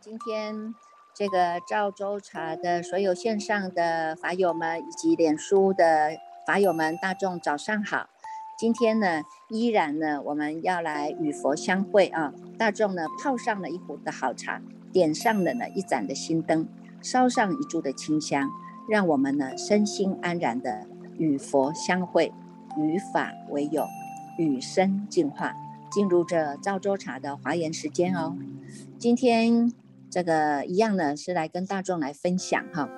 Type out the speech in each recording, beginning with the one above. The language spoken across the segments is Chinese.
今天这个赵州茶的所有线上的法友们，以及脸书的法友们，大众早上好。今天呢，依然呢，我们要来与佛相会啊。大众呢，泡上了一壶的好茶，点上了呢一盏的心灯，烧上一柱的清香，让我们呢身心安然的与佛相会，与法为友，与生进化，进入这赵州茶的华严时间哦。今天。这个一样呢，是来跟大众来分享哈，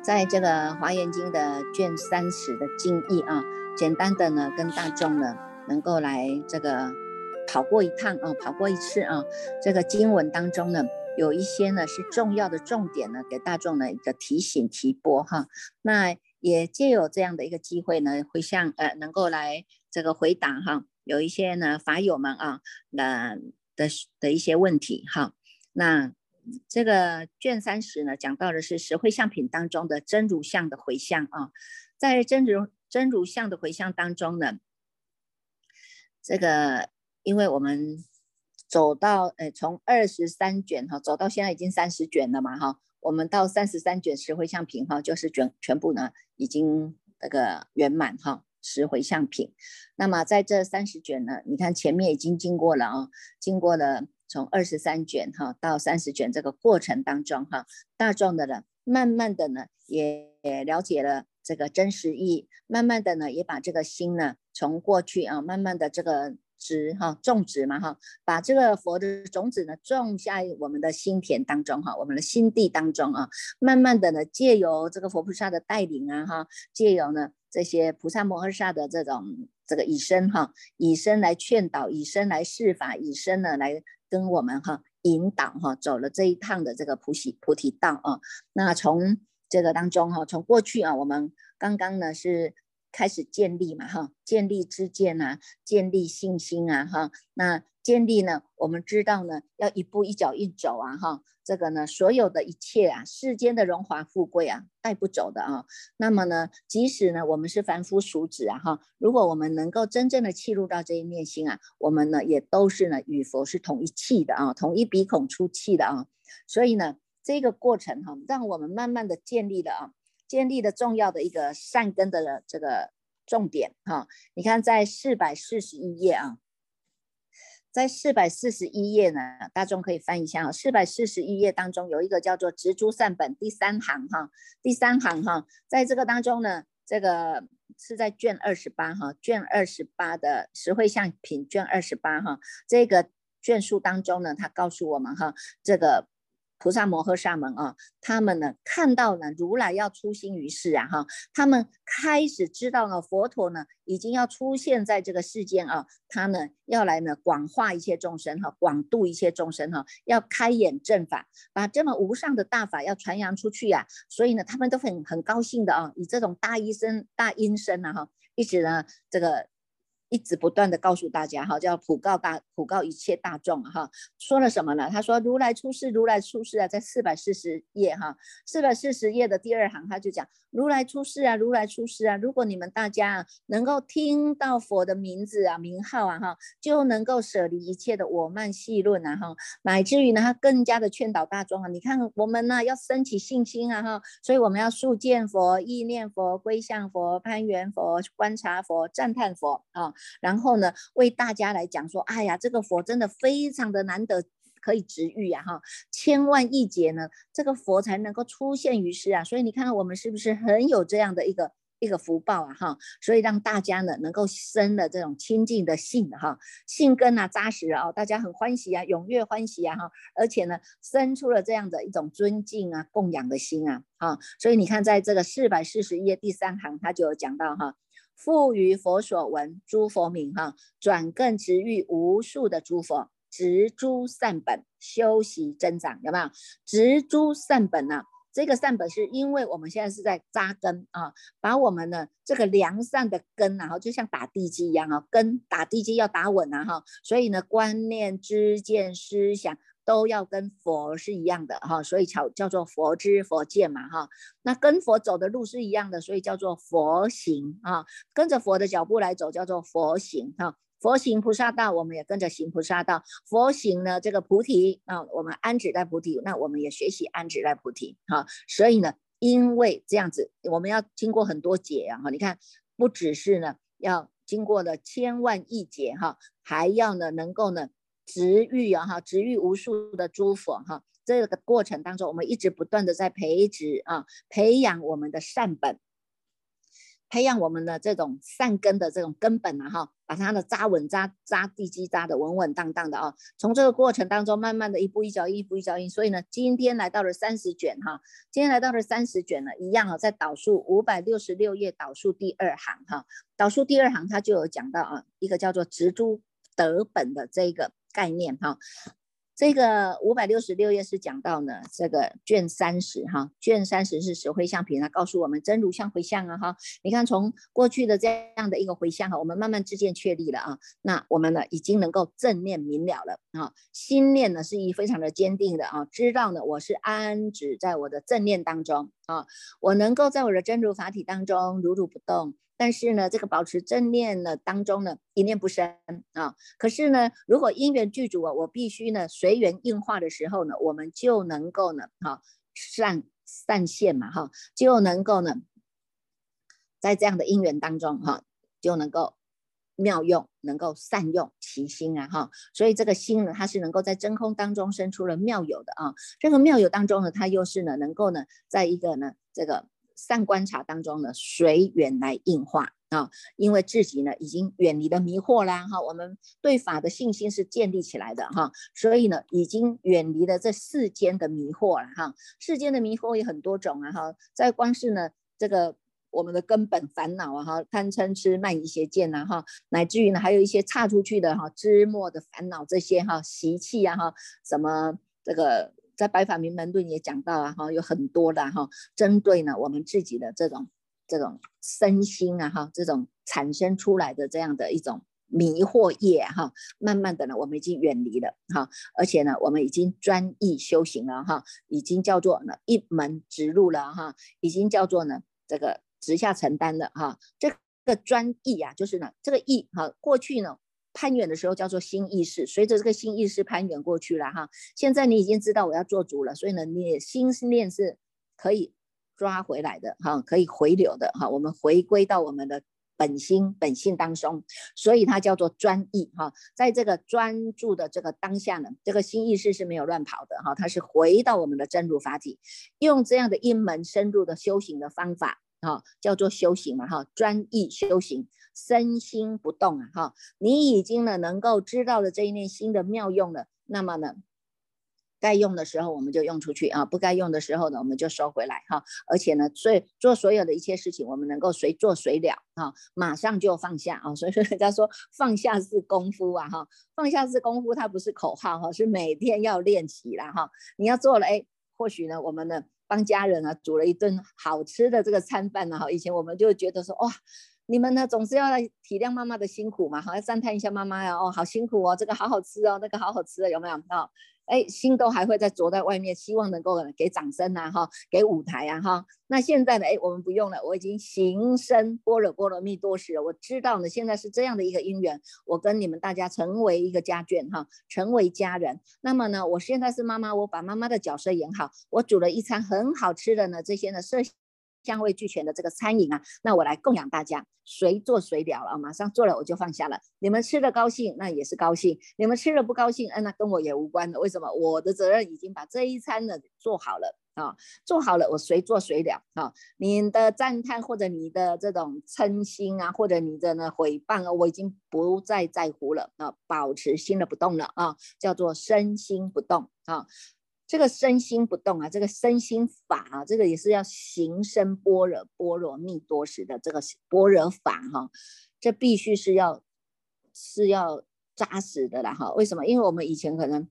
在这个《华严经》的卷三十的经义啊，简单的呢，跟大众呢能够来这个跑过一趟啊，跑过一次啊，这个经文当中呢，有一些呢是重要的重点呢，给大众的一个提醒提拨哈。那也借有这样的一个机会呢，会向呃能够来这个回答哈，有一些呢法友们啊，那。的的一些问题哈，那这个卷三十呢，讲到的是十会相品当中的真如相的回向啊，在真如真如相的回向当中呢，这个因为我们走到呃从二十三卷哈走到现在已经三十卷了嘛哈，我们到三十三卷十会相品哈，就是卷全部呢已经那个圆满哈。十回向品，那么在这三十卷呢，你看前面已经经过了啊，经过了从二十三卷哈到三十卷这个过程当中哈，大众的人慢慢的呢也了解了这个真实意，慢慢的呢也把这个心呢从过去啊慢慢的这个植哈种植嘛哈，把这个佛的种子呢种下我们的心田当中哈，我们的心地当中啊，慢慢的呢借由这个佛菩萨的带领啊哈，借由呢。这些菩萨摩诃萨的这种这个以身哈，以身来劝导，以身来示法，以身呢来跟我们哈引导哈，走了这一趟的这个菩提菩提道啊。那从这个当中哈，从过去啊，我们刚刚呢是开始建立嘛哈，建立知见啊，建立信心啊哈，那。建立呢，我们知道呢，要一步一脚印走啊，哈，这个呢，所有的一切啊，世间的荣华富贵啊，带不走的啊。那么呢，即使呢，我们是凡夫俗子啊，哈，如果我们能够真正的契入到这一念心啊，我们呢，也都是呢，与佛是同一气的啊，同一鼻孔出气的啊。所以呢，这个过程哈，让我们慢慢的建立了啊，建立的重要的一个善根的这个重点哈。你看，在四百四十一页啊。在四百四十一页呢，大众可以翻一下啊。四百四十一页当中有一个叫做“植株善本”第三行哈，第三行哈，在这个当中呢，这个是在卷二十八哈，卷二十八的实惠相品卷二十八哈，这个卷数当中呢，他告诉我们哈，这个。菩萨摩诃萨们啊，他们呢看到了如来要出心于世啊，哈，他们开始知道了佛陀呢已经要出现在这个世间啊，他呢要来呢广化一切众生哈，广度一切众生哈，要开眼正法，把这么无上的大法要传扬出去呀，所以呢他们都很很高兴的啊，以这种大医生大音声啊哈，一直呢这个。一直不断的告诉大家哈，叫普告大普告一切大众哈，说了什么呢？他说如来出世，如来出世啊，在四百四十页哈，四百四十页的第二行他就讲如来出世啊，如来出世啊，如果你们大家能够听到佛的名字啊名号啊哈，就能够舍离一切的我慢细论啊哈，乃至于呢他更加的劝导大众啊，你看我们呢要升起信心啊哈，所以我们要速见佛、意念佛、归向佛、攀缘佛、观察佛、赞叹佛啊。然后呢，为大家来讲说，哎呀，这个佛真的非常的难得，可以治愈呀，哈，千万亿劫呢，这个佛才能够出现于世啊，所以你看看我们是不是很有这样的一个一个福报啊，哈，所以让大家呢能够生了这种清净的性哈，性根啊扎实啊，大家很欢喜啊，踊跃欢喜啊，哈，而且呢生出了这样的一种尊敬啊、供养的心啊，哈，所以你看在这个四百四十页第三行，他就有讲到哈。复于佛所闻，诸佛名哈，转更直遇无数的诸佛，植诸善本，修习增长，有没有？植诸善本呢？这个善本是因为我们现在是在扎根啊，把我们的这个良善的根啊，就像打地基一样啊，根打地基要打稳啊哈，所以呢，观念、知见、思想。都要跟佛是一样的哈，所以叫叫做佛知佛见嘛哈。那跟佛走的路是一样的，所以叫做佛行啊。跟着佛的脚步来走，叫做佛行哈。佛行菩萨道，我们也跟着行菩萨道。佛行呢，这个菩提啊，我们安止在菩提，那我们也学习安止在菩提哈。所以呢，因为这样子，我们要经过很多劫啊哈。你看，不只是呢要经过了千万亿劫哈，还要呢能够呢植育啊哈，植育无数的诸佛哈。这个过程当中，我们一直不断的在培植啊，培养我们的善本。培养我们的这种善根的这种根本啊，哈，把它的扎稳扎扎地基扎的稳稳当当的啊。从这个过程当中，慢慢的一步一脚印，一步一脚印。所以呢，今天来到了三十卷哈，今天来到了三十卷呢，一样啊，在导数五百六十六页导数第二行哈，导数第二行它就有讲到啊，一个叫做植诸得本的这个概念哈。这个五百六十六页是讲到呢，这个卷三十哈，卷三十是十回向品，它告诉我们真如相回向啊哈。你看从过去的这样的一个回向哈，我们慢慢自见确立了啊，那我们呢已经能够正念明了了啊，心念呢是一非常的坚定的啊，知道呢我是安止在我的正念当中啊，我能够在我的真如法体当中如如不动。但是呢，这个保持正念呢当中呢，一念不生啊。可是呢，如果因缘具足啊，我必须呢随缘应化的时候呢，我们就能够呢，哈善善现嘛，哈就能够呢，在这样的因缘当中哈，就能够妙用，能够善用其心啊，哈。所以这个心呢，它是能够在真空当中生出了妙有的啊。这个妙有当中呢，它又是呢，能够呢，在一个呢，这个。善观察当中呢，随缘来应化啊，因为自己呢已经远离了迷惑啦哈，我们对法的信心是建立起来的哈，所以呢已经远离了这世间的迷惑了哈。世间的迷惑有很多种啊哈，在光是呢这个我们的根本烦恼啊哈，贪嗔痴慢疑邪见呐哈，乃至于呢还有一些差出去的哈枝末的烦恼这些哈习气啊哈，什么这个。在《白法明门论》也讲到啊，哈，有很多的哈，针对呢我们自己的这种这种身心啊，哈，这种产生出来的这样的一种迷惑业哈，慢慢的呢，我们已经远离了哈，而且呢，我们已经专一修行了哈，已经叫做呢一门直入了哈，已经叫做呢这个直下承担了哈，这个专一啊，就是呢这个意哈，过去呢。攀援的时候叫做新意识，随着这个新意识攀援过去了哈。现在你已经知道我要做主了，所以呢，你心念是可以抓回来的哈，可以回流的哈。我们回归到我们的本心本性当中，所以它叫做专意哈。在这个专注的这个当下呢，这个新意识是没有乱跑的哈，它是回到我们的真如法体，用这样的一门深入的修行的方法哈，叫做修行嘛哈，专意修行。身心不动啊，哈，你已经呢能够知道了这一念心的妙用了，那么呢，该用的时候我们就用出去啊，不该用的时候呢我们就收回来哈。而且呢，所以做所有的一切事情，我们能够随做随了啊，马上就放下啊。所以说人家说放下是功夫啊，哈，放下是功夫，它不是口号哈，是每天要练习啦哈。你要做了哎，或许呢，我们呢帮家人啊煮了一顿好吃的这个餐饭呢哈，以前我们就觉得说哇。你们呢，总是要来体谅妈妈的辛苦嘛，好要赞叹一下妈妈呀，哦，好辛苦哦，这个好好吃哦，那个好好吃，有没有？哦，哎，心都还会在坐在外面，希望能够给掌声呐，哈，给舞台啊，哈。那现在呢，哎，我们不用了，我已经行深般若波罗蜜多时了，我知道呢，现在是这样的一个因缘，我跟你们大家成为一个家眷哈，成为家人。那么呢，我现在是妈妈，我把妈妈的角色演好，我煮了一餐很好吃的呢，这些呢，色。香味俱全的这个餐饮啊，那我来供养大家，随做随了了，马上做了我就放下了。你们吃的高兴，那也是高兴；你们吃了不高兴，嗯，那跟我也无关的。为什么？我的责任已经把这一餐呢做好了啊，做好了，我随做随了啊。你的赞叹或者你的这种称心啊，或者你的呢毁谤啊，我已经不再在乎了啊，保持心的不动了啊，叫做身心不动啊。这个身心不动啊，这个身心法啊，这个也是要行深般若波罗蜜多时的这个般若法哈，这必须是要是要扎实的啦哈。为什么？因为我们以前可能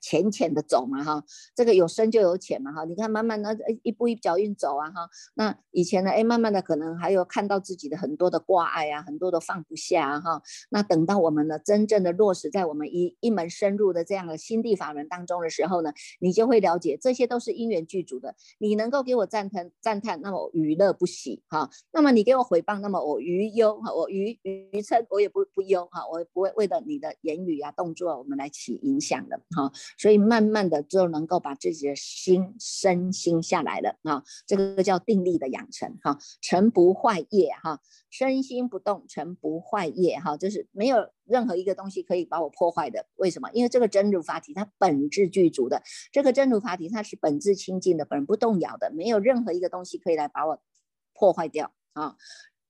浅浅的走嘛哈，这个有深就有浅嘛哈，你看慢慢的一步一脚印走啊哈，那以前呢哎慢慢的可能还有看到自己的很多的挂碍啊，很多的放不下哈，那等到我们呢真正的落实在我们一一门深入的这样的心地法门当中的时候呢，你就会了解这些都是因缘具足的，你能够给我赞叹赞叹，那么我娱乐不喜哈，那么你给我回谤，那么我于忧哈，我于于嗔我也不不忧哈，我不会为了你的言语啊动作我们来起影响的哈。所以慢慢的就能够把自己的心身心下来了啊，这个叫定力的养成哈，成不坏业哈，身心不动成不坏业哈，就是没有任何一个东西可以把我破坏的。为什么？因为这个真如法体它本质具足的，这个真如法体它是本质清净的，本不动摇的，没有任何一个东西可以来把我破坏掉啊。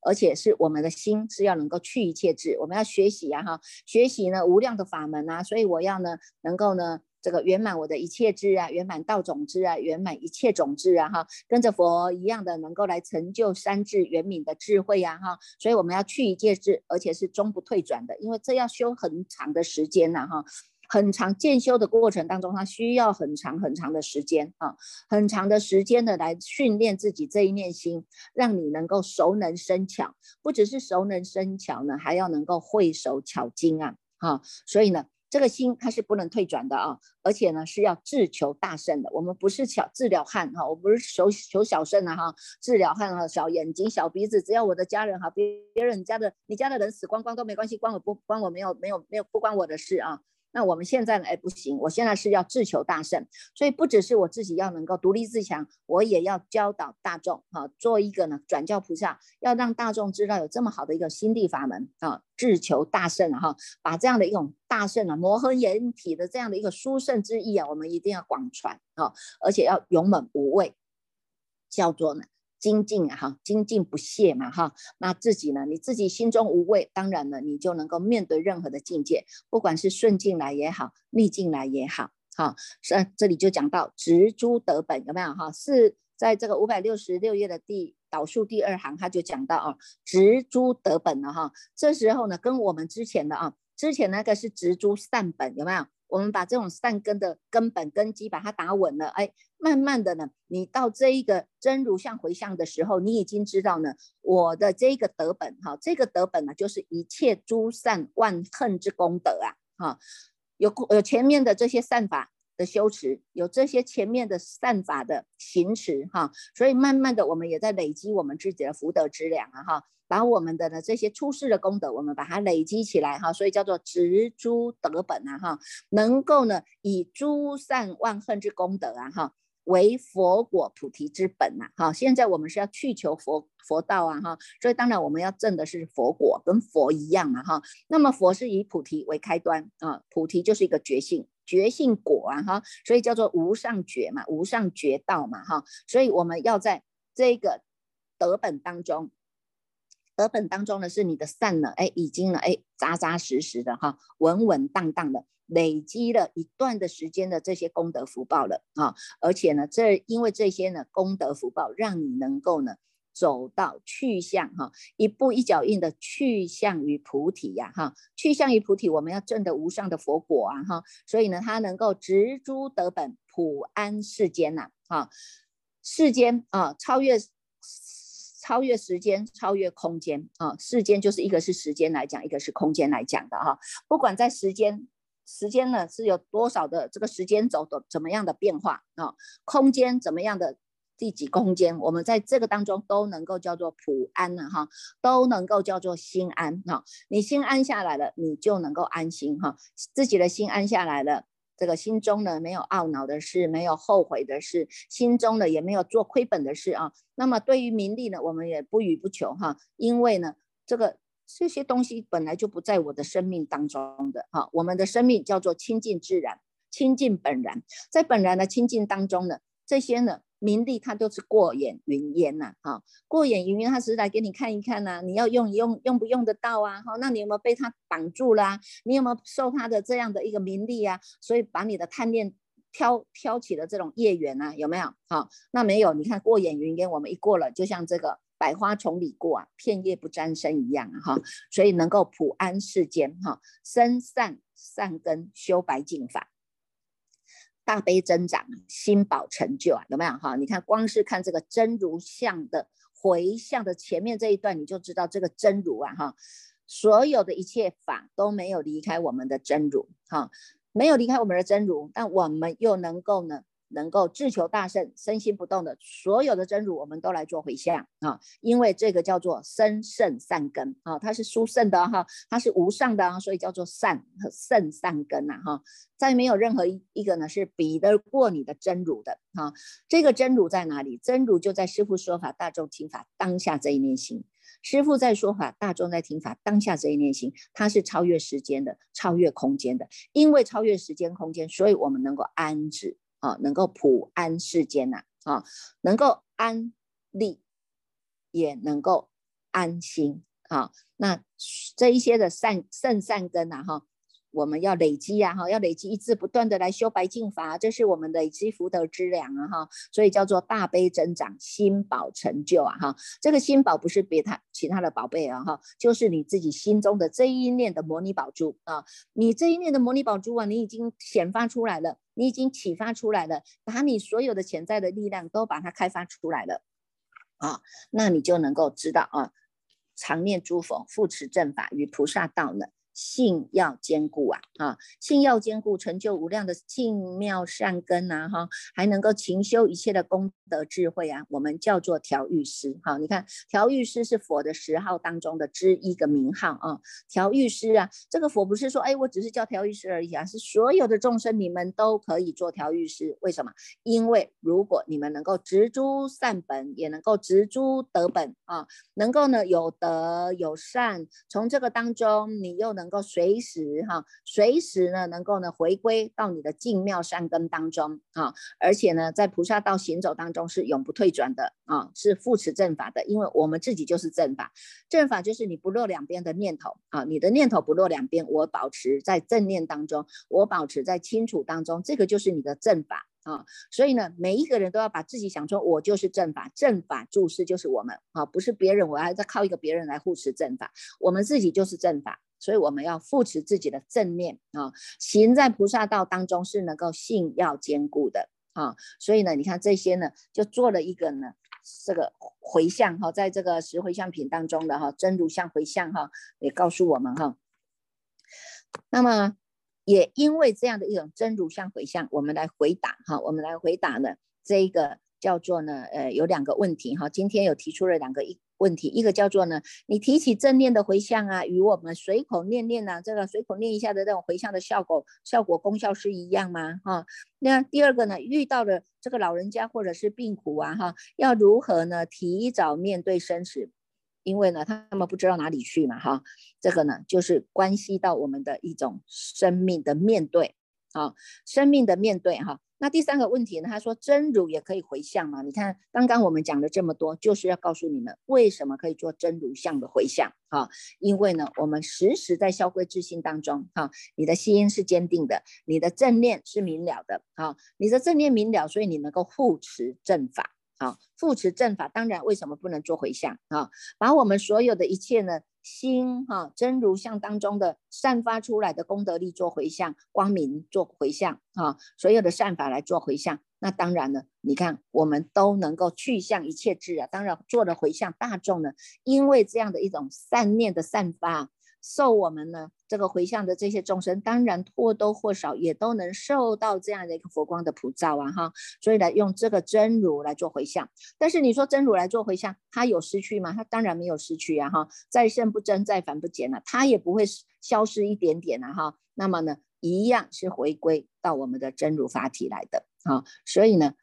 而且是我们的心是要能够去一切智，我们要学习呀哈，学习呢无量的法门啊，所以我要呢能够呢。这个圆满我的一切智啊，圆满道种智啊，圆满一切种智啊，哈，跟着佛一样的，能够来成就三智圆满的智慧呀，哈，所以我们要去一切智，而且是终不退转的，因为这要修很长的时间呐，哈，很长渐修的过程当中，它需要很长很长的时间啊，很长的时间的来训练自己这一念心，让你能够熟能生巧，不只是熟能生巧呢，还要能够会手巧精啊，哈，所以呢。这个心它是不能退转的啊，而且呢是要自求大胜的。我们不是小治疗汉哈，我不是求求小圣的哈，治疗汉哈，小眼睛小鼻子，只要我的家人哈，别别人家的你家的人死光光都没关系，关我不关我没有没有没有不关我的事啊。那我们现在呢？哎，不行，我现在是要自求大圣，所以不只是我自己要能够独立自强，我也要教导大众，哈，做一个呢转教菩萨，要让大众知道有这么好的一个心地法门啊，自求大圣哈，把这样的一种大圣啊，摩诃眼体的这样的一个殊胜之意啊，我们一定要广传啊，而且要勇猛无畏，叫做呢。精进啊哈，精进不懈嘛哈，那自己呢？你自己心中无畏，当然了，你就能够面对任何的境界，不管是顺境来也好，逆境来也好，哈。是这里就讲到植株得本，有没有哈？是在这个五百六十六页的第导数第二行，他就讲到啊，植株得本了哈。这时候呢，跟我们之前的啊，之前那个是植株善本，有没有？我们把这种善根的根本根基把它打稳了，哎，慢慢的呢，你到这一个真如相回向的时候，你已经知道呢，我的这个德本哈，这个德本呢，就是一切诸善万恨之功德啊，哈，有有前面的这些善法的修持，有这些前面的善法的行持哈，所以慢慢的我们也在累积我们自己的福德之量啊，哈。把我们的呢这些出世的功德，我们把它累积起来哈，所以叫做植诸德本啊哈，能够呢以诸善万恨之功德啊哈，为佛果菩提之本呐哈。现在我们是要去求佛佛道啊哈，所以当然我们要证的是佛果，跟佛一样嘛哈。那么佛是以菩提为开端啊，菩提就是一个觉性，觉性果啊哈，所以叫做无上觉嘛，无上觉道嘛哈。所以我们要在这个德本当中。德本当中呢，是你的善呢，哎，已经呢，哎，扎扎实实的哈，稳稳当当的累积了一段的时间的这些功德福报了啊，而且呢，这因为这些呢功德福报，让你能够呢走到去向哈，一步一脚印的去向于菩提呀哈，去向于菩提，我们要证得无上的佛果啊哈，所以呢，它能够植诸德本，普安世间呐啊，世间啊，超越。超越时间，超越空间啊！世间就是一个是时间来讲，一个是空间来讲的哈。不管在时间，时间呢是有多少的这个时间轴的怎么样的变化啊？空间怎么样的第几空间，我们在这个当中都能够叫做普安了哈，都能够叫做心安哈。你心安下来了，你就能够安心哈，自己的心安下来了。这个心中呢没有懊恼的事，没有后悔的事，心中呢也没有做亏本的事啊。那么对于名利呢，我们也不予不求哈，因为呢这个这些东西本来就不在我的生命当中的哈。我们的生命叫做清净自然，清净本然，在本然的清净当中呢，这些呢。名利它都是过眼云烟呐，哈，过眼云烟，它只是来给你看一看呐，你要用用用不用得到啊？哈，那你有没有被它绑住啦？你有没有受它的这样的一个名利啊？所以把你的贪念挑挑起了这种业缘啊？有没有？好，那没有，你看过眼云烟，我们一过了，就像这个百花丛里过啊，片叶不沾身一样啊，哈，所以能够普安世间哈，生善善根修白净法。大悲增长，心宝成就啊，有没有哈？你看，光是看这个真如相的回向的前面这一段，你就知道这个真如啊哈，所有的一切法都没有离开我们的真如哈，没有离开我们的真如，但我们又能够呢？能够自求大圣，身心不动的所有的真如，我们都来做回向啊！因为这个叫做生胜善根啊，它是殊胜的哈，它是无上的啊，所以叫做善和胜善根呐哈。再没有任何一一个呢是比得过你的真如的哈。这个真如在哪里？真如就在师父说法，大众听法当下这一念心。师父在说法，大众在听法，当下这一念心，它是超越时间的，超越空间的。因为超越时间空间，所以我们能够安止。啊，能够普安世间呐，啊，能够安利，也能够安心啊。那这一些的善圣善根呐，哈。我们要累积呀，哈，要累积一直不断的来修白净法，这是我们累积福德之粮啊，哈，所以叫做大悲增长，心宝成就啊，哈，这个心宝不是别他其他的宝贝啊，哈，就是你自己心中的这一念的摩尼宝珠啊，你这一念的摩尼宝珠啊，你已经显发出来了，你已经启发出来了，把你所有的潜在的力量都把它开发出来了，啊，那你就能够知道啊，常念诸佛护持正法与菩萨道呢。性要坚固啊，啊，性要坚固，成就无量的净妙善根呐，哈，还能够勤修一切的功德智慧啊，我们叫做调御师，哈，你看调御师是佛的十号当中的之一个名号啊，调御师啊，这个佛不是说，哎，我只是叫调御师而已啊，是所有的众生你们都可以做调御师，为什么？因为如果你们能够植诸善本，也能够植诸德本啊，能够呢有德有善，从这个当中你又能。能够随时哈，随时呢，能够呢回归到你的净妙善根当中啊，而且呢，在菩萨道行走当中是永不退转的啊，是扶持正法的，因为我们自己就是正法，正法就是你不落两边的念头啊，你的念头不落两边，我保持在正念当中，我保持在清楚当中，这个就是你的正法啊，所以呢，每一个人都要把自己想说，我就是正法，正法注释就是我们啊，不是别人，我还在靠一个别人来护持正法，我们自己就是正法。所以我们要扶持自己的正念啊，行在菩萨道当中是能够信要坚固的啊。所以呢，你看这些呢，就做了一个呢，这个回向哈，在这个十回向品当中的哈，真如相回向哈，也告诉我们哈。那么也因为这样的一种真如相回向，我们来回答哈，我们来回答呢这一个叫做呢，呃，有两个问题哈，今天有提出了两个一。问题一个叫做呢，你提起正念的回向啊，与我们随口念念呐，这个随口念一下的这种回向的效果、效果功效是一样吗？哈，那第二个呢，遇到了这个老人家或者是病苦啊，哈，要如何呢？提早面对生死，因为呢，他们不知道哪里去嘛，哈，这个呢，就是关系到我们的一种生命的面对，啊，生命的面对，哈。那第三个问题呢？他说真如也可以回向嘛？你看刚刚我们讲了这么多，就是要告诉你们为什么可以做真如相的回向啊？因为呢，我们时时在消规自心当中哈，你的心是坚定的，你的正念是明了的哈，你的正念明了，所以你能够护持正法啊，护持正法。当然，为什么不能做回向啊？把我们所有的一切呢？心哈真如相当中的散发出来的功德力做回向，光明做回向啊，所有的善法来做回向。那当然了，你看我们都能够去向一切智啊。当然做了回向，大众呢，因为这样的一种善念的散发。受我们呢这个回向的这些众生，当然或多或少也都能受到这样的一个佛光的普照啊哈，所以呢用这个真如来做回向。但是你说真如来做回向，它有失去吗？它当然没有失去啊哈，再胜不增，再凡不减啊，它也不会消失一点点啊哈。那么呢，一样是回归到我们的真如法体来的啊，所以呢。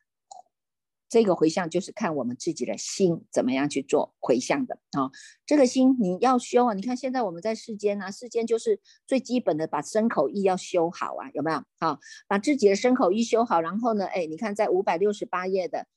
这个回向就是看我们自己的心怎么样去做回向的啊。这个心你要修啊，你看现在我们在世间啊，世间就是最基本的把身口意要修好啊，有没有？好，把自己的身口意修好，然后呢，哎，你看在五百六十八页的。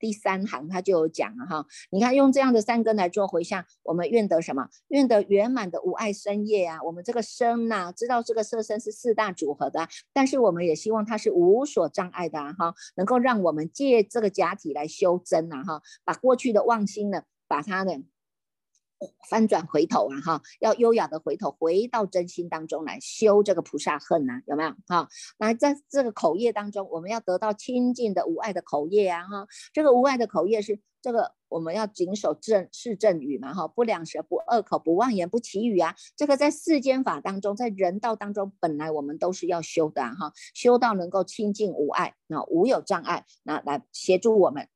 第三行他就有讲了哈，你看用这样的三根来做回向，我们愿得什么？愿得圆满的无碍身业啊！我们这个身呐，知道这个色身是四大组合的，但是我们也希望它是无所障碍的哈，能够让我们借这个假体来修真呐哈，把过去的妄心呢，把它呢翻转回头啊哈，要优雅的回头，回到真心当中来修这个菩萨恨呐，有没有哈？那在这个口业当中，我们要得到清净的无爱的口业啊哈，这个无爱的口业是这个我们要谨守正是正语嘛哈，不两舌不恶口不妄言不绮语啊，这个在世间法当中，在人道当中，本来我们都是要修的哈，修到能够清净无爱，那无有障碍，那来协助我们。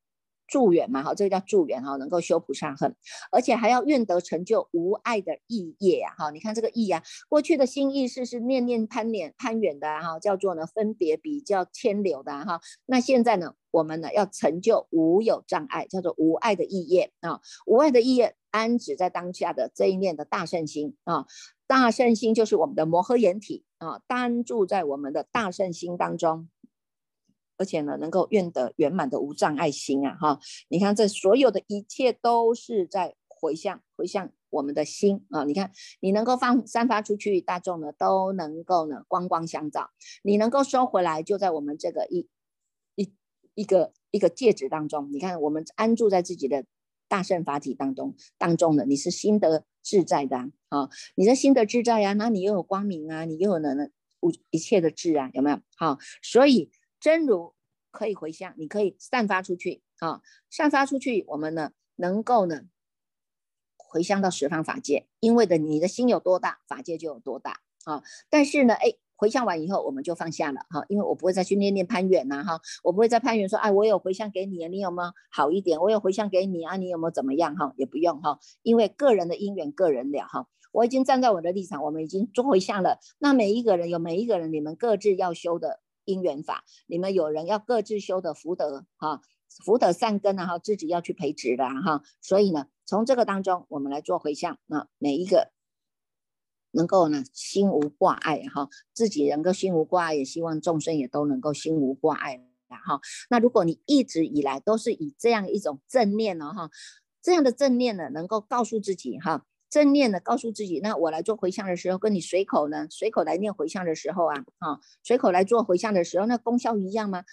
助缘嘛，哈，这个叫助缘哈，能够修菩萨恨，而且还要愿得成就无爱的意业呀，哈，你看这个意呀，过去的心意识是念念攀连攀远的哈，叫做呢分别比较牵流的哈，那现在呢，我们呢要成就无有障碍，叫做无爱的意业啊，无爱的意业安止在当下的这一念的大圣心啊，大圣心就是我们的摩诃眼体啊，单住在我们的大圣心当中。而且呢，能够愿得圆满的无障碍心啊，哈！你看这所有的一切都是在回向，回向我们的心啊！你看，你能够放散发出去，大众呢都能够呢光光相照；你能够收回来，就在我们这个一一一个一个戒指当中。你看，我们安住在自己的大圣法体当中当中的，你是心得自在的啊！你的心得自在呀，那你又有光明啊，你又有能无一切的智啊，有没有？好，所以。真如可以回向，你可以散发出去啊，散发出去，我们呢能够呢回向到十方法界，因为的你的心有多大，法界就有多大啊。但是呢，哎，回向完以后我们就放下了哈，因为我不会再去念念攀缘呐哈，我不会再攀缘说，哎，我有回向给你，你有没有好一点？我有回向给你啊，你有没有怎么样哈？也不用哈，因为个人的因缘个人了哈。我已经站在我的立场，我们已经做回向了。那每一个人有每一个人你们各自要修的。因缘法，你们有人要各自修的福德哈，福德善根啊哈，自己要去培植的哈，所以呢，从这个当中我们来做回向啊，每一个能够呢心无挂碍哈，自己能够心无挂碍，也希望众生也都能够心无挂碍哈。那如果你一直以来都是以这样一种正念呢哈，这样的正念呢，能够告诉自己哈。正念的告诉自己，那我来做回向的时候，跟你随口呢，随口来念回向的时候啊，啊，随口来做回向的时候，那功效一样吗？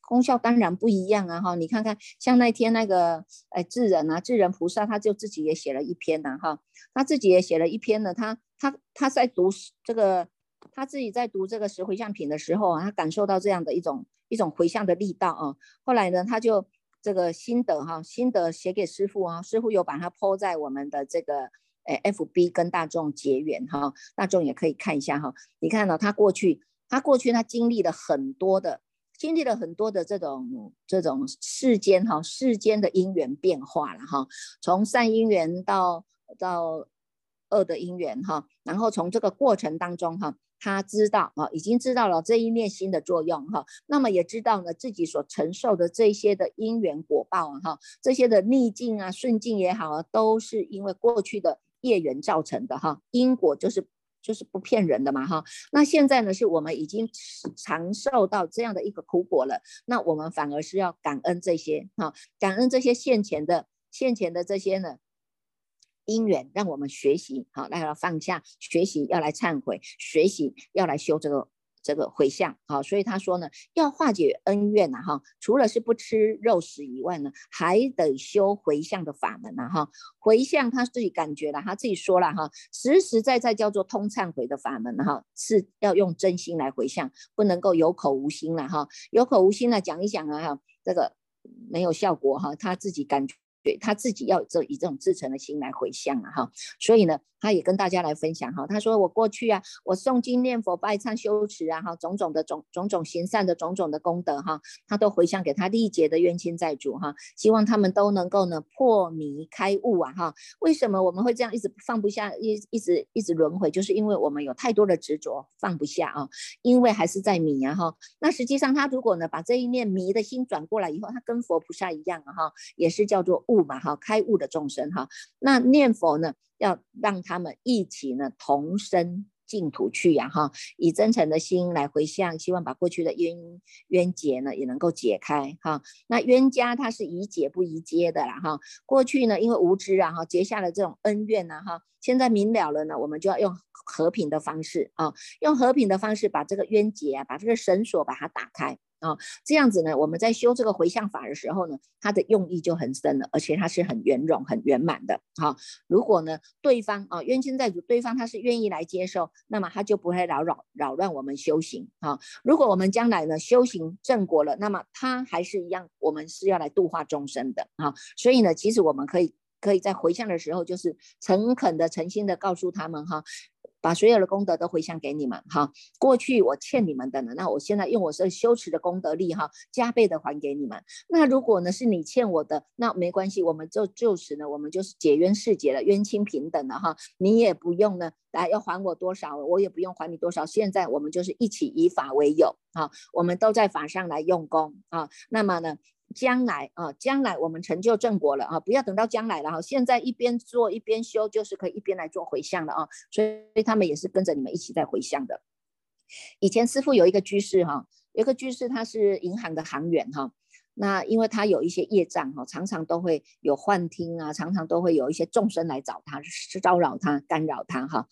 功效当然不一样啊，哈，你看看，像那天那个，哎，智人啊，智人菩萨，他就自己也写了一篇呢，哈，他自己也写了一篇呢，他他他在读这个，他自己在读这个十回向品的时候啊，他感受到这样的一种一种回向的力道啊，后来呢，他就。这个心得哈，心得写给师傅啊，师傅有把它抛在我们的这个诶 F B 跟大众结缘哈，大众也可以看一下哈。你看到他过去，他过去他经历了很多的，经历了很多的这种这种世间哈，世间的因缘变化了哈，从善因缘到到恶的因缘哈，然后从这个过程当中哈。他知道啊，已经知道了这一念心的作用哈，那么也知道呢自己所承受的这些的因缘果报啊哈，这些的逆境啊顺境也好啊，都是因为过去的业缘造成的哈，因果就是就是不骗人的嘛哈。那现在呢是我们已经尝受到这样的一个苦果了，那我们反而是要感恩这些哈，感恩这些现前的现前的这些呢。因缘让我们学习，好，那要放下，学习要来忏悔，学习要来修这个这个回向，好，所以他说呢，要化解恩怨呐，哈，除了是不吃肉食以外呢，还得修回向的法门呐，哈，回向他自己感觉了，他自己说了哈，实实在在叫做通忏悔的法门哈，是要用真心来回向，不能够有口无心了哈，有口无心了讲一讲啊哈，这个没有效果哈，他自己感觉。对他自己要这以这种至诚的心来回向啊哈，所以呢，他也跟大家来分享哈。他说我过去啊，我诵经念佛拜忏修持啊哈，种种的种种种行善的种种的功德哈，他都回向给他历劫的冤亲债主哈，希望他们都能够呢破迷开悟啊哈。为什么我们会这样一直放不下，一一直一直轮回，就是因为我们有太多的执着放不下啊，因为还是在迷啊哈。那实际上他如果呢把这一念迷的心转过来以后，他跟佛菩萨一样啊哈，也是叫做。悟嘛哈，开悟的众生哈，那念佛呢，要让他们一起呢同生净土去呀哈，以真诚的心来回向，希望把过去的冤冤结呢也能够解开哈。那冤家他是宜解不宜结的啦哈，过去呢因为无知啊哈，结下了这种恩怨呐哈，现在明了了呢，我们就要用和平的方式啊，用和平的方式把这个冤结啊，把这个绳索把它打开。啊，这样子呢，我们在修这个回向法的时候呢，它的用意就很深了，而且它是很圆融、很圆满的。哈，如果呢，对方啊冤亲债主，对方他是愿意来接受，那么他就不会扰扰扰乱我们修行。哈，如果我们将来呢修行正果了，那么他还是一样，我们是要来度化众生的。哈，所以呢，其实我们可以可以在回向的时候，就是诚恳的、诚心的告诉他们哈。把所有的功德都回向给你们哈，过去我欠你们的呢，那我现在用我这修持的功德力哈，加倍的还给你们。那如果呢是你欠我的，那没关系，我们就就此呢，我们就是解冤释结了，冤亲平等了哈。你也不用呢来要还我多少，我也不用还你多少。现在我们就是一起以法为友啊，我们都在法上来用功啊。那么呢？将来啊，将来我们成就正果了啊，不要等到将来了哈，现在一边做一边修，就是可以一边来做回向了啊，所以他们也是跟着你们一起在回向的。以前师傅有一个居士哈，有个居士他是银行的行员哈，那因为他有一些业障哈，常常都会有幻听啊，常常都会有一些众生来找他，是骚扰他、干扰他哈。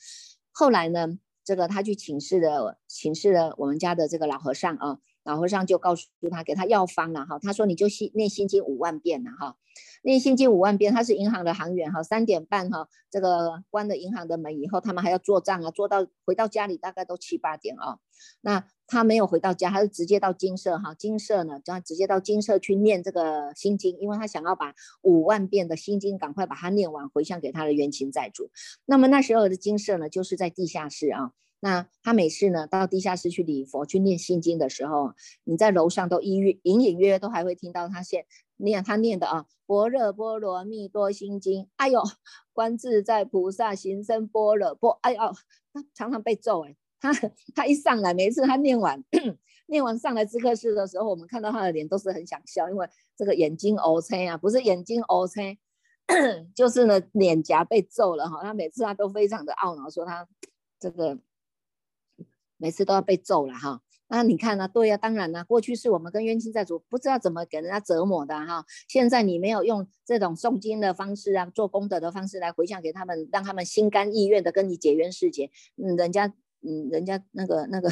后来呢，这个他去请示了，请示了我们家的这个老和尚啊。老和尚就告诉他，给他药方了哈。他说你就心念心经五万遍了哈，念心经五万遍。他是银行的行员哈，三点半哈，这个关了银行的门以后，他们还要做账啊，做到回到家里大概都七八点啊。那他没有回到家，他是直接到金舍哈，金舍呢，就直接到金舍去念这个心经，因为他想要把五万遍的心经赶快把它念完，回向给他的冤亲债主。那么那时候的金舍呢，就是在地下室啊。那他每次呢到地下室去礼佛去念心经的时候，你在楼上都隐约隐隐约约都还会听到他现念他念的啊，般若波罗蜜多心经，哎呦，观自在菩萨行深般若波，哎呦，他常常被揍哎，他他一上来，每一次他念完 念完上来知客室的时候，我们看到他的脸都是很想笑，因为这个眼睛 O C 啊，不是眼睛 O C，就是呢脸颊被揍了哈，他每次他都非常的懊恼，说他这个。每次都要被揍了哈，那你看呢？对呀，当然啦，过去是我们跟冤亲债主不知道怎么给人家折磨的哈。现在你没有用这种诵经的方式啊，做功德的方式来回向给他们，让他们心甘意愿的跟你结冤释结，嗯，人家嗯，人家那个那个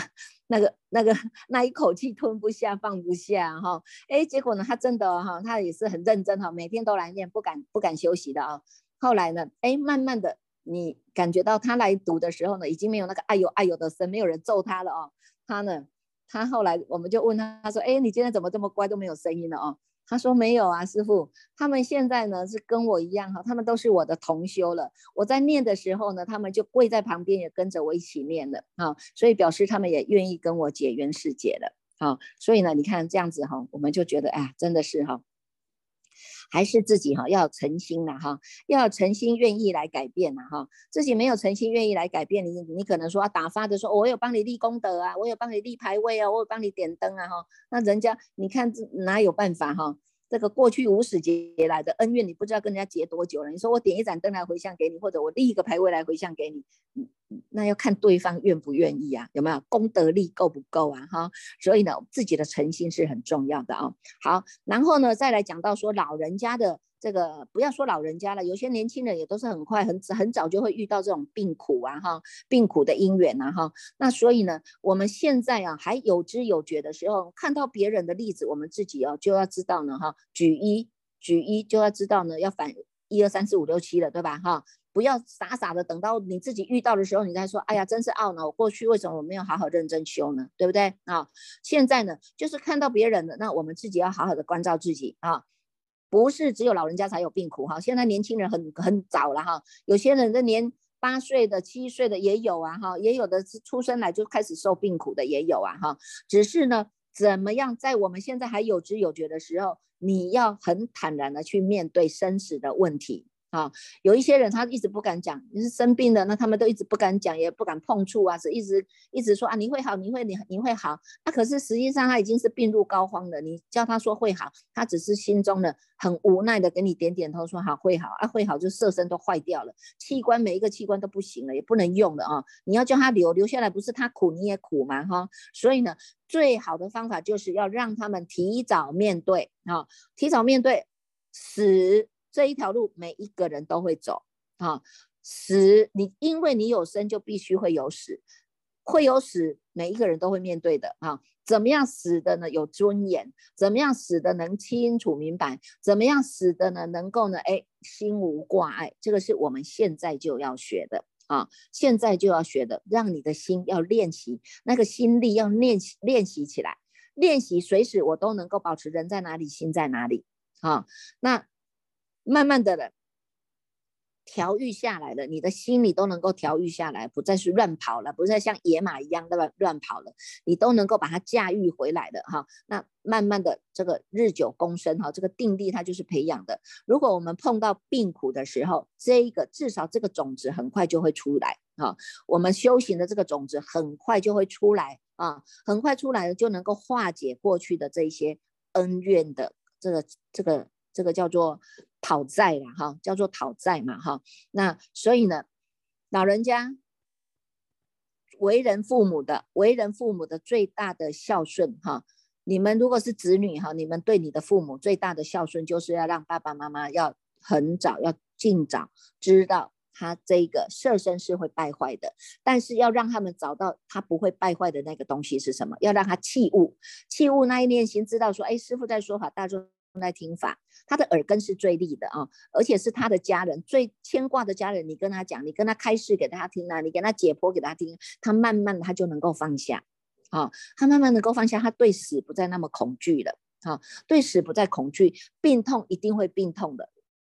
那个那个那一口气吞不下放不下哈。哎，结果呢，他真的哈，他也是很认真哈，每天都来念，不敢不敢休息的啊。后来呢，哎，慢慢的。你感觉到他来读的时候呢，已经没有那个哎呦哎呦的声，没有人揍他了哦。他呢，他后来我们就问他，他说：“哎，你今天怎么这么乖，都没有声音了哦？”他说：“没有啊，师傅，他们现在呢是跟我一样哈，他们都是我的同修了。我在念的时候呢，他们就跪在旁边，也跟着我一起念了啊，所以表示他们也愿意跟我解冤释结了啊。所以呢，你看这样子哈，我们就觉得哎，真的是哈。”还是自己哈要诚心了哈，要诚心愿意来改变了哈。自己没有诚心愿意来改变，你你可能说打发的说，我有帮你立功德啊，我有帮你立牌位啊，我有帮你点灯啊哈。那人家你看这哪有办法哈？这个过去无始劫来的恩怨，你不知道跟人家结多久了。你说我点一盏灯来回向给你，或者我立一个牌位来回向给你，那要看对方愿不愿意啊，有没有功德力够不够啊？哈，所以呢，自己的诚心是很重要的啊。好，然后呢，再来讲到说老人家的。这个不要说老人家了，有些年轻人也都是很快很很早就会遇到这种病苦啊哈，病苦的因缘呐哈。那所以呢，我们现在啊还有知有觉的时候，看到别人的例子，我们自己哦就要知道呢哈，举一举一就要知道呢，要反一二三四五六七了，对吧哈？不要傻傻的等到你自己遇到的时候，你再说，哎呀，真是懊恼，我过去为什么我没有好好认真修呢？对不对啊？现在呢，就是看到别人的，那我们自己要好好的关照自己啊。不是只有老人家才有病苦哈，现在年轻人很很早了哈，有些人的年八岁的、七岁的也有啊哈，也有的是出生来就开始受病苦的也有啊哈，只是呢，怎么样在我们现在还有知有觉的时候，你要很坦然的去面对生死的问题。啊，有一些人他一直不敢讲，你是生病的，那他们都一直不敢讲，也不敢碰触啊，是一直一直说啊，你会好，你会你你会好，那可是实际上他已经是病入膏肓了。你叫他说会好，他只是心中的很无奈的给你点点头，说好会好啊，会好就色身都坏掉了，器官每一个器官都不行了，也不能用了啊。你要叫他留留下来，不是他苦你也苦嘛哈。所以呢，最好的方法就是要让他们提早面对啊，提早面对死。这一条路每一个人都会走啊，死你因为你有生就必须会有死，会有死，每一个人都会面对的啊。怎么样死的呢？有尊严？怎么样死的能清楚明白？怎么样死的呢？能够呢？哎，心无挂碍，这个是我们现在就要学的啊！现在就要学的，让你的心要练习，那个心力要练习练习起来，练习随时我都能够保持人在哪里，心在哪里啊？那慢慢的了。调育下来了，你的心里都能够调育下来，不再是乱跑了，不再像野马一样乱乱跑了，你都能够把它驾驭回来的哈。那慢慢的这个日久功深哈，这个定力它就是培养的。如果我们碰到病苦的时候，这一个至少这个种子很快就会出来哈。我们修行的这个种子很快就会出来啊，很快出来了就能够化解过去的这一些恩怨的这个这个。这个叫做讨债了哈，叫做讨债嘛哈。那所以呢，老人家为人父母的，为人父母的最大的孝顺哈。你们如果是子女哈，你们对你的父母最大的孝顺，就是要让爸爸妈妈要很早要尽早知道他这个色身是会败坏的，但是要让他们找到他不会败坏的那个东西是什么，要让他弃物，弃物那一念心知道说，哎，师傅在说法，大众。在听法，他的耳根是最利的啊，而且是他的家人最牵挂的家人。你跟他讲，你跟他开示给他听啊，你给他解剖给他听，他慢慢他就能够放下啊，他慢慢能够放下，他对死不再那么恐惧了啊，对死不再恐惧，病痛一定会病痛的。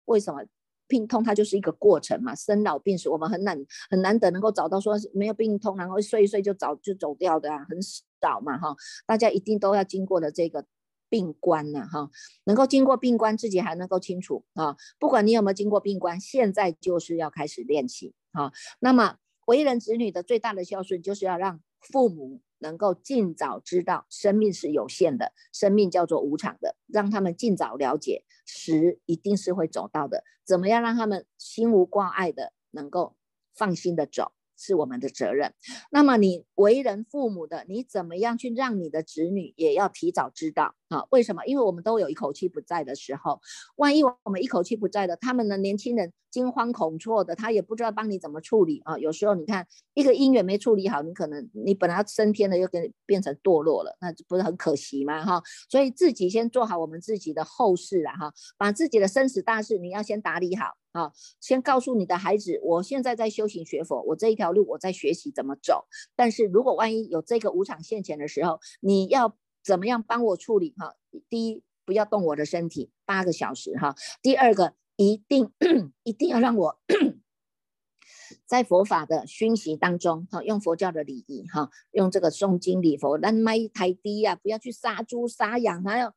为什么病痛它就是一个过程嘛，生老病死，我们很难很难得能够找到说没有病痛，然后睡一睡就早就走掉的啊，很少嘛哈，大家一定都要经过的这个。病关呢？哈，能够经过病关，自己还能够清楚啊。不管你有没有经过病关，现在就是要开始练习啊。那么，为人子女的最大的孝顺，就是要让父母能够尽早知道生命是有限的，生命叫做无常的，让他们尽早了解时一定是会走到的。怎么样让他们心无挂碍的，能够放心的走？是我们的责任。那么你为人父母的，你怎么样去让你的子女也要提早知道啊？为什么？因为我们都有一口气不在的时候，万一我们一口气不在的，他们的年轻人惊慌恐措的，他也不知道帮你怎么处理啊。有时候你看一个姻缘没处理好，你可能你本来升天的又给变成堕落了，那不是很可惜吗？哈，所以自己先做好我们自己的后事啊，哈，把自己的生死大事你要先打理好。啊，先告诉你的孩子，我现在在修行学佛，我这一条路我在学习怎么走。但是如果万一有这个无常现前的时候，你要怎么样帮我处理？哈，第一，不要动我的身体八个小时，哈。第二个，一定 一定要让我 在佛法的熏习当中，哈，用佛教的礼仪，哈，用这个诵经礼佛，那麦太低呀，不要去杀猪杀羊，还要。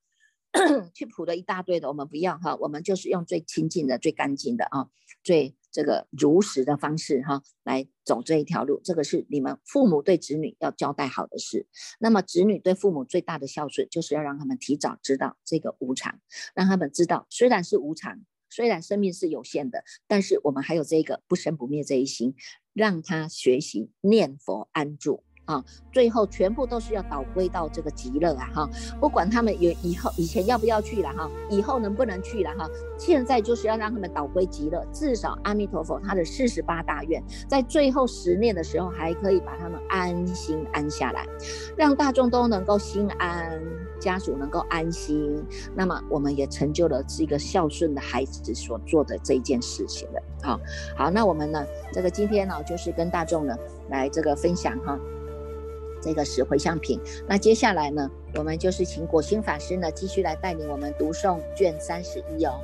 去谱的一大堆的，我们不要哈，我们就是用最亲近的、最干净的啊，最这个如实的方式哈，来走这一条路。这个是你们父母对子女要交代好的事。那么子女对父母最大的孝顺，就是要让他们提早知道这个无常，让他们知道虽然是无常，虽然生命是有限的，但是我们还有这个不生不灭这一心，让他学习念佛安住。啊，最后全部都是要导归到这个极乐啊！哈，不管他们有以后以前要不要去了哈，以后能不能去了哈，现在就是要让他们导归极乐。至少阿弥陀佛他的四十八大愿，在最后十念的时候，还可以把他们安心安下来，让大众都能够心安，家属能够安心。那么我们也成就了这个孝顺的孩子所做的这一件事情了。好，好，那我们呢，这个今天呢，就是跟大众呢来这个分享哈。这个是回向品。那接下来呢，我们就是请果心法师呢继续来带领我们读诵卷三十一哦。